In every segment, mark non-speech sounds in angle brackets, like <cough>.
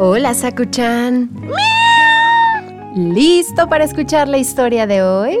Hola, Sakuchan. ¿Listo para escuchar la historia de hoy?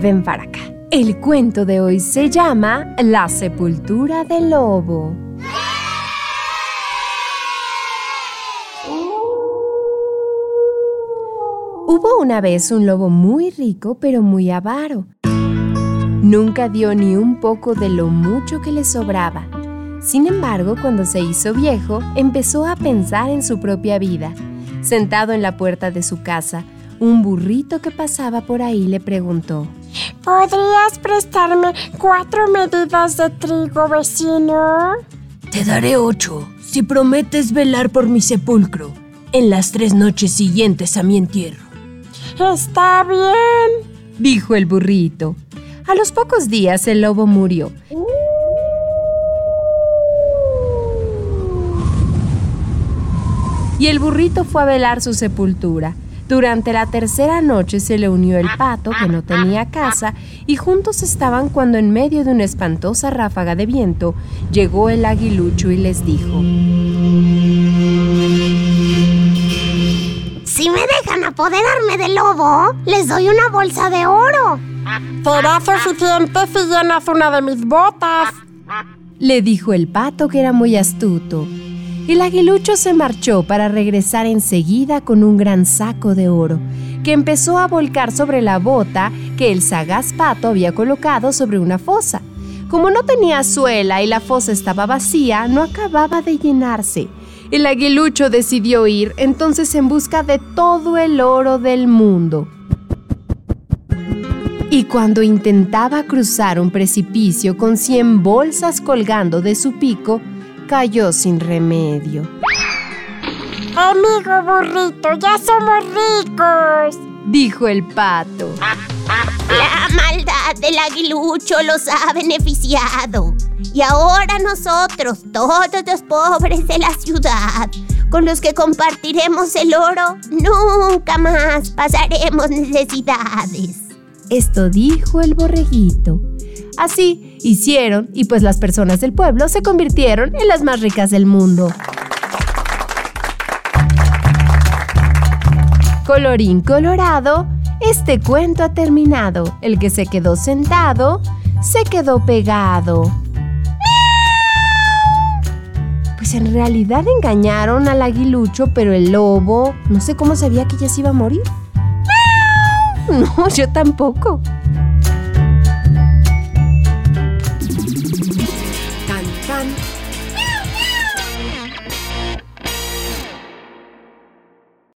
Ven para acá. El cuento de hoy se llama La sepultura del lobo. Hubo una vez un lobo muy rico pero muy avaro. Nunca dio ni un poco de lo mucho que le sobraba sin embargo, cuando se hizo viejo, empezó a pensar en su propia vida. Sentado en la puerta de su casa, un burrito que pasaba por ahí le preguntó, ¿Podrías prestarme cuatro medidas de trigo, vecino? Te daré ocho, si prometes velar por mi sepulcro en las tres noches siguientes a mi entierro. Está bien, dijo el burrito. A los pocos días el lobo murió y el burrito fue a velar su sepultura. Durante la tercera noche se le unió el pato, que no tenía casa, y juntos estaban cuando en medio de una espantosa ráfaga de viento llegó el aguilucho y les dijo, Si me dejan apoderarme del lobo, les doy una bolsa de oro. Será suficiente si llenas una de mis botas. Le dijo el pato que era muy astuto el aguilucho se marchó para regresar enseguida con un gran saco de oro, que empezó a volcar sobre la bota que el sagaz pato había colocado sobre una fosa. Como no tenía suela y la fosa estaba vacía, no acababa de llenarse. El aguilucho decidió ir entonces en busca de todo el oro del mundo. Y cuando intentaba cruzar un precipicio con cien bolsas colgando de su pico, cayó sin remedio. Amigo burrito, ya somos ricos, dijo el pato. La maldad del aguilucho los ha beneficiado. Y ahora nosotros, todos los pobres de la ciudad, con los que compartiremos el oro, nunca más pasaremos necesidades. Esto dijo el borreguito. Así hicieron y pues las personas del pueblo se convirtieron en las más ricas del mundo. Colorín colorado, este cuento ha terminado. El que se quedó sentado, se quedó pegado. Pues en realidad engañaron al aguilucho, pero el lobo, no sé cómo sabía que ya se iba a morir. <laughs> No, yo tampoco.